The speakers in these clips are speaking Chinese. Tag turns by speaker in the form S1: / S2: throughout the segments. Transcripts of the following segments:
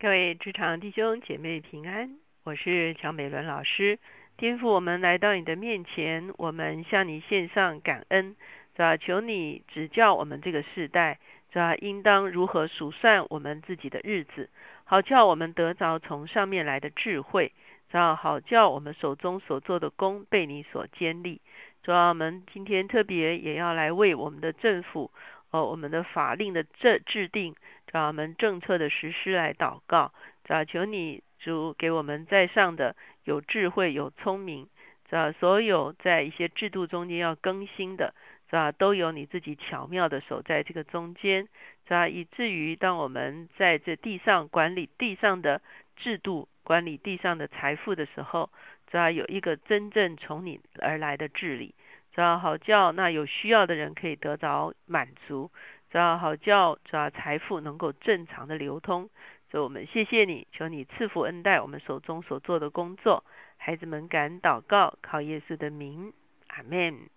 S1: 各位职场弟兄姐妹平安，我是乔美伦老师。天父，我们来到你的面前，我们向你献上感恩，是吧？求你指教我们这个世代，是吧？应当如何数算我们自己的日子，好叫我们得着从上面来的智慧，是吧？好叫我们手中所做的功被你所坚立。主要我们今天特别也要来为我们的政府。哦，我们的法令的制制定，找我们政策的实施来祷告，找求你主给我们在上的有智慧有聪明，找所有在一些制度中间要更新的，吧？都有你自己巧妙的手在这个中间，吧？以至于当我们在这地上管理地上的制度，管理地上的财富的时候，吧？有一个真正从你而来的治理。主要好叫那有需要的人可以得着满足，主要好叫主要财富能够正常的流通。所以我们谢谢你，求你赐福恩待我们手中所做的工作。孩子们敢祷告，靠耶稣的名，阿门。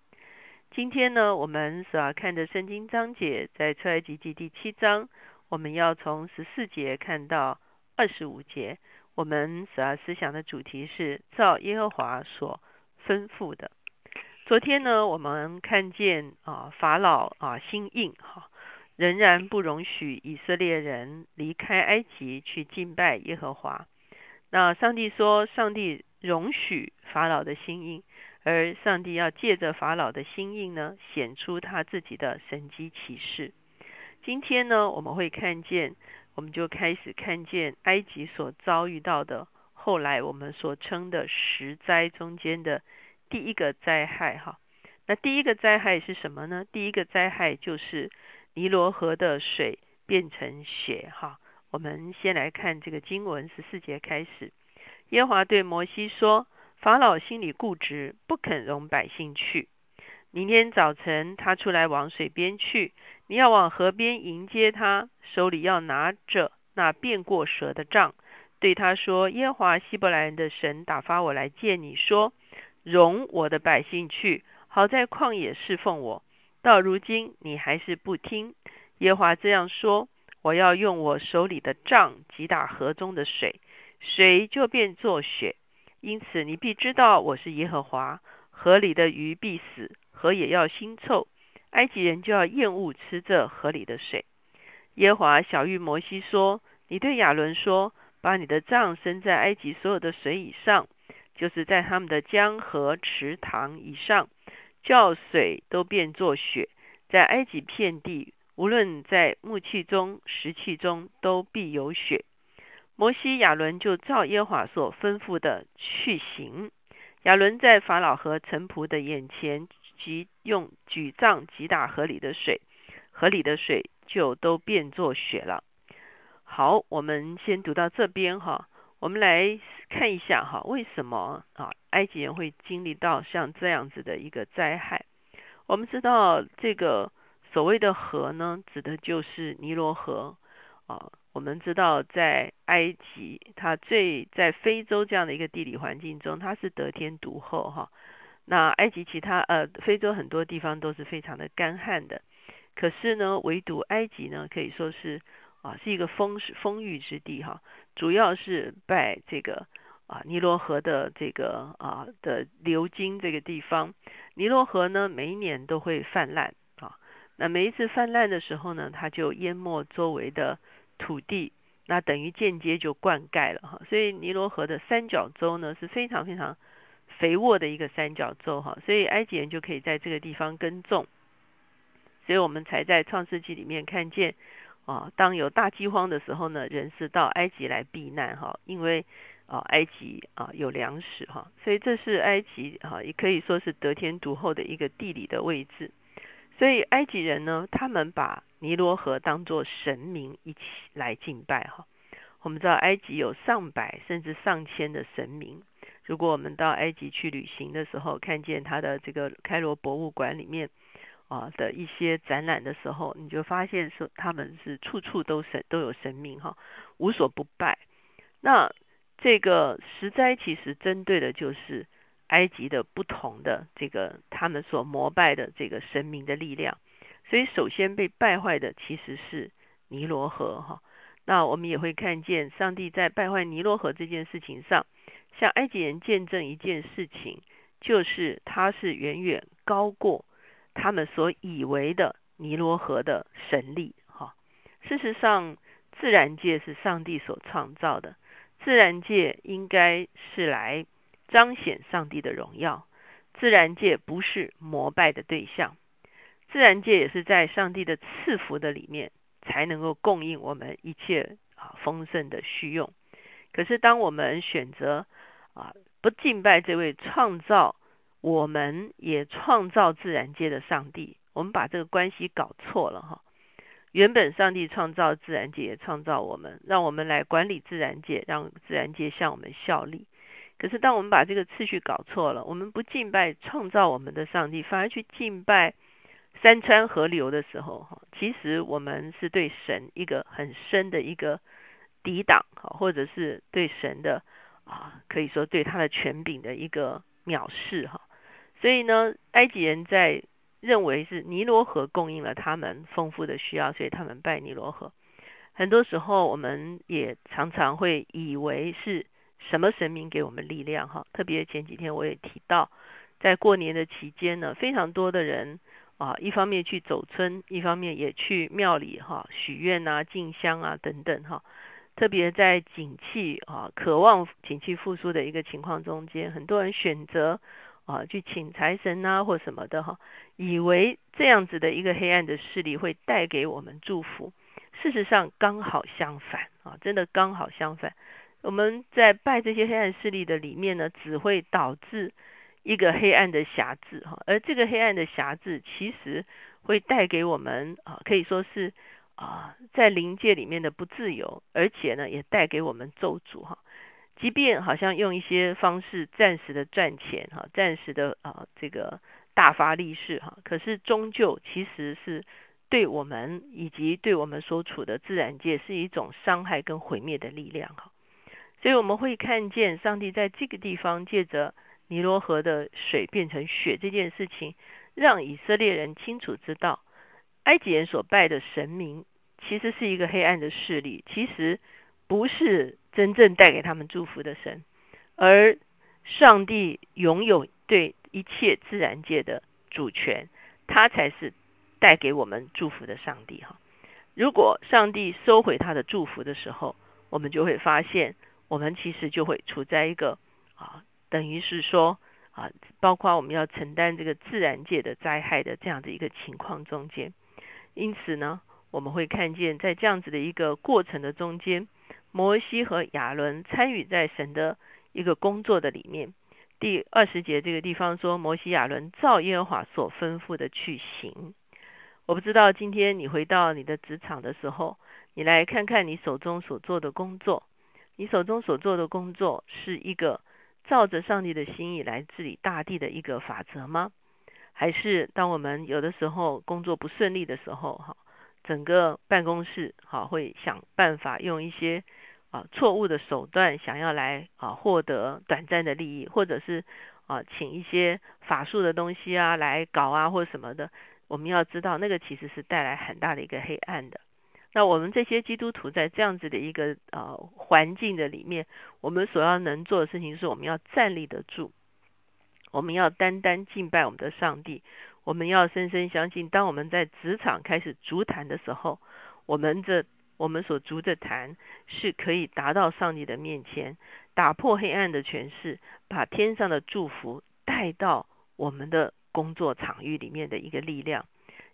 S1: 今天呢，我们所要看的圣经章节在出埃及记第七章，我们要从十四节看到二十五节。我们所要思想的主题是照耶和华所吩咐的。昨天呢，我们看见啊，法老啊心硬哈，仍然不容许以色列人离开埃及去敬拜耶和华。那上帝说，上帝容许法老的心硬，而上帝要借着法老的心硬呢，显出他自己的神迹启示。今天呢，我们会看见，我们就开始看见埃及所遭遇到的，后来我们所称的十灾中间的。第一个灾害哈，那第一个灾害是什么呢？第一个灾害就是尼罗河的水变成血哈。我们先来看这个经文十四节开始，耶华对摩西说：“法老心里固执，不肯容百姓去。明天早晨他出来往水边去，你要往河边迎接他，手里要拿着那变过蛇的杖，对他说：耶华希伯来人的神打发我来见你说。”容我的百姓去，好在旷野侍奉我。到如今你还是不听。耶华这样说：我要用我手里的杖击打河中的水，水就变作血。因此你必知道我是耶和华。河里的鱼必死，河也要腥臭，埃及人就要厌恶吃这河里的水。耶华小玉摩西说：你对亚伦说，把你的杖伸在埃及所有的水以上。就是在他们的江河池塘以上，叫水都变作血，在埃及遍地，无论在木器中、石器中，都必有血。摩西、亚伦就照耶和华所吩咐的去行。亚伦在法老和臣仆的眼前，即用举杖击打河里的水，河里的水就都变作血了。好，我们先读到这边哈。我们来看一下哈，为什么啊埃及人会经历到像这样子的一个灾害？我们知道这个所谓的河呢，指的就是尼罗河啊。我们知道在埃及，它最在非洲这样的一个地理环境中，它是得天独厚哈。那埃及其他呃非洲很多地方都是非常的干旱的，可是呢，唯独埃及呢，可以说是。啊，是一个丰丰裕之地哈，主要是拜这个啊尼罗河的这个啊的流经这个地方。尼罗河呢，每一年都会泛滥啊，那每一次泛滥的时候呢，它就淹没周围的土地，那等于间接就灌溉了哈。所以尼罗河的三角洲呢是非常非常肥沃的一个三角洲哈，所以埃及人就可以在这个地方耕种，所以我们才在创世纪里面看见。啊，当有大饥荒的时候呢，人是到埃及来避难哈，因为啊，埃及啊有粮食哈，所以这是埃及哈，也可以说是得天独厚的一个地理的位置。所以埃及人呢，他们把尼罗河当作神明一起来敬拜哈。我们知道埃及有上百甚至上千的神明，如果我们到埃及去旅行的时候，看见他的这个开罗博物馆里面。啊的一些展览的时候，你就发现说他们是处处都神都有神明哈，无所不拜。那这个十灾其实针对的就是埃及的不同的这个他们所膜拜的这个神明的力量。所以首先被败坏的其实是尼罗河哈。那我们也会看见上帝在败坏尼罗河这件事情上，向埃及人见证一件事情，就是他是远远高过他们所以为的尼罗河的神力。哈，事实上，自然界是上帝所创造的，自然界应该是来彰显上帝的荣耀，自然界不是膜拜的对象，自然界也是在上帝的赐福的里面。才能够供应我们一切啊丰盛的需用。可是，当我们选择啊不敬拜这位创造我们也创造自然界的上帝，我们把这个关系搞错了哈。原本上帝创造自然界，也创造我们，让我们来管理自然界，让自然界向我们效力。可是，当我们把这个次序搞错了，我们不敬拜创造我们的上帝，反而去敬拜。山川河流的时候，哈，其实我们是对神一个很深的一个抵挡，哈，或者是对神的啊，可以说对他的权柄的一个藐视，哈。所以呢，埃及人在认为是尼罗河供应了他们丰富的需要，所以他们拜尼罗河。很多时候，我们也常常会以为是什么神明给我们力量，哈。特别前几天我也提到，在过年的期间呢，非常多的人。啊，一方面去走村，一方面也去庙里哈许愿啊、进香啊等等哈。特别在景气啊、渴望景气复苏的一个情况中间，很多人选择啊去请财神啊或什么的哈，以为这样子的一个黑暗的势力会带给我们祝福。事实上刚好相反啊，真的刚好相反。我们在拜这些黑暗势力的里面呢，只会导致。一个黑暗的匣子哈，而这个黑暗的匣子其实会带给我们啊，可以说是啊，在灵界里面的不自由，而且呢，也带给我们咒诅哈。即便好像用一些方式暂时的赚钱哈，暂时的啊这个大发利市哈，可是终究其实是对我们以及对我们所处的自然界是一种伤害跟毁灭的力量哈。所以我们会看见上帝在这个地方借着。尼罗河的水变成血这件事情，让以色列人清楚知道，埃及人所拜的神明其实是一个黑暗的势力，其实不是真正带给他们祝福的神，而上帝拥有对一切自然界的主权，他才是带给我们祝福的上帝哈。如果上帝收回他的祝福的时候，我们就会发现，我们其实就会处在一个啊。等于是说啊，包括我们要承担这个自然界的灾害的这样的一个情况中间，因此呢，我们会看见在这样子的一个过程的中间，摩西和亚伦参与在神的一个工作的里面。第二十节这个地方说，摩西亚伦照耶和华所吩咐的去行。我不知道今天你回到你的职场的时候，你来看看你手中所做的工作，你手中所做的工作是一个。照着上帝的心意来治理大地的一个法则吗？还是当我们有的时候工作不顺利的时候，哈，整个办公室哈会想办法用一些啊错误的手段，想要来啊获得短暂的利益，或者是啊请一些法术的东西啊来搞啊或什么的。我们要知道，那个其实是带来很大的一个黑暗的。那我们这些基督徒在这样子的一个呃环境的里面，我们所要能做的事情是，我们要站立得住，我们要单单敬拜我们的上帝，我们要深深相信，当我们在职场开始足坛的时候，我们这我们所足的坛是可以达到上帝的面前，打破黑暗的权势，把天上的祝福带到我们的工作场域里面的一个力量。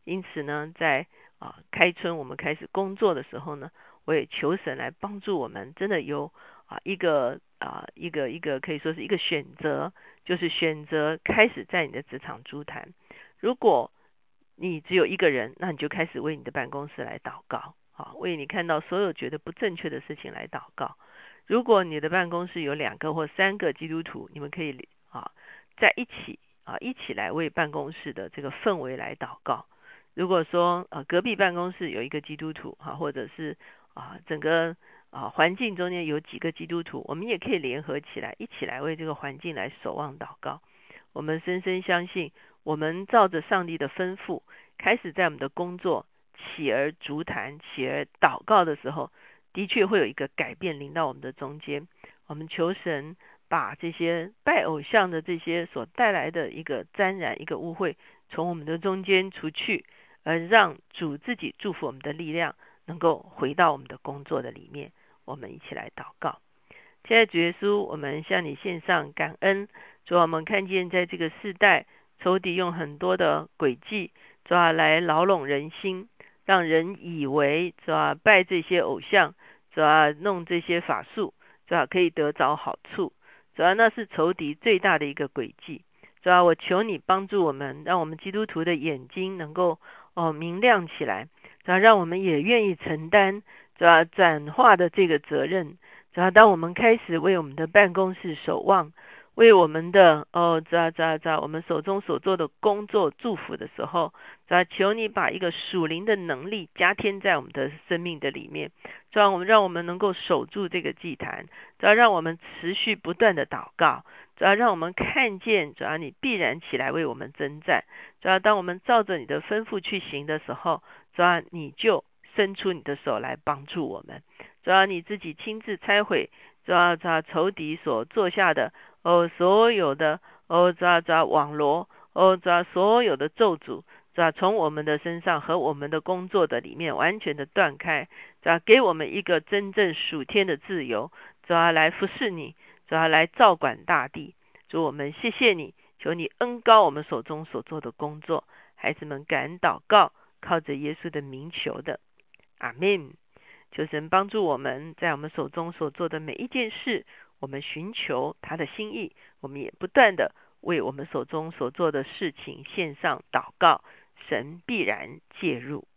S1: 因此呢，在啊，开春我们开始工作的时候呢，我也求神来帮助我们，真的有啊一个啊一个一个可以说是一个选择，就是选择开始在你的职场租谈。如果你只有一个人，那你就开始为你的办公室来祷告，啊，为你看到所有觉得不正确的事情来祷告。如果你的办公室有两个或三个基督徒，你们可以啊在一起啊一起来为办公室的这个氛围来祷告。如果说呃隔壁办公室有一个基督徒哈，或者是啊整个啊环境中间有几个基督徒，我们也可以联合起来，一起来为这个环境来守望祷告。我们深深相信，我们照着上帝的吩咐，开始在我们的工作起而足坛、起而祷告的时候，的确会有一个改变临到我们的中间。我们求神把这些拜偶像的这些所带来的一个沾染、一个污秽，从我们的中间除去，而让主自己祝福我们的力量能够回到我们的工作的里面。我们一起来祷告。现在主耶稣，我们向你献上感恩。主，我们看见在这个世代，仇敌用很多的诡计，主要来牢笼人心，让人以为主要拜这些偶像，主要弄这些法术，主要可以得着好处。主要那是仇敌最大的一个诡计。主要我求你帮助我们，让我们基督徒的眼睛能够哦明亮起来，主要让我们也愿意承担主要转化的这个责任。主要当我们开始为我们的办公室守望。为我们的哦，咋咋咋我们手中所做的工作祝福的时候，咋求你把一个属灵的能力加添在我们的生命的里面，主要我们让我们能够守住这个祭坛，主要让我们持续不断的祷告，主要让我们看见，主要你必然起来为我们征战，主要当我们照着你的吩咐去行的时候，主要你就伸出你的手来帮助我们，主要你自己亲自拆毁，主要在仇敌所做下的。哦，所有的哦，这这网罗哦，这所有的咒诅，这从我们的身上和我们的工作的里面完全的断开，这给我们一个真正属天的自由，主要来服侍你，主要来照管大地。主我们谢谢你，求你恩高我们手中所做的工作。孩子们感恩祷告，靠着耶稣的名求的，阿门。求神帮助我们在我们手中所做的每一件事。我们寻求他的心意，我们也不断的为我们手中所做的事情献上祷告，神必然介入。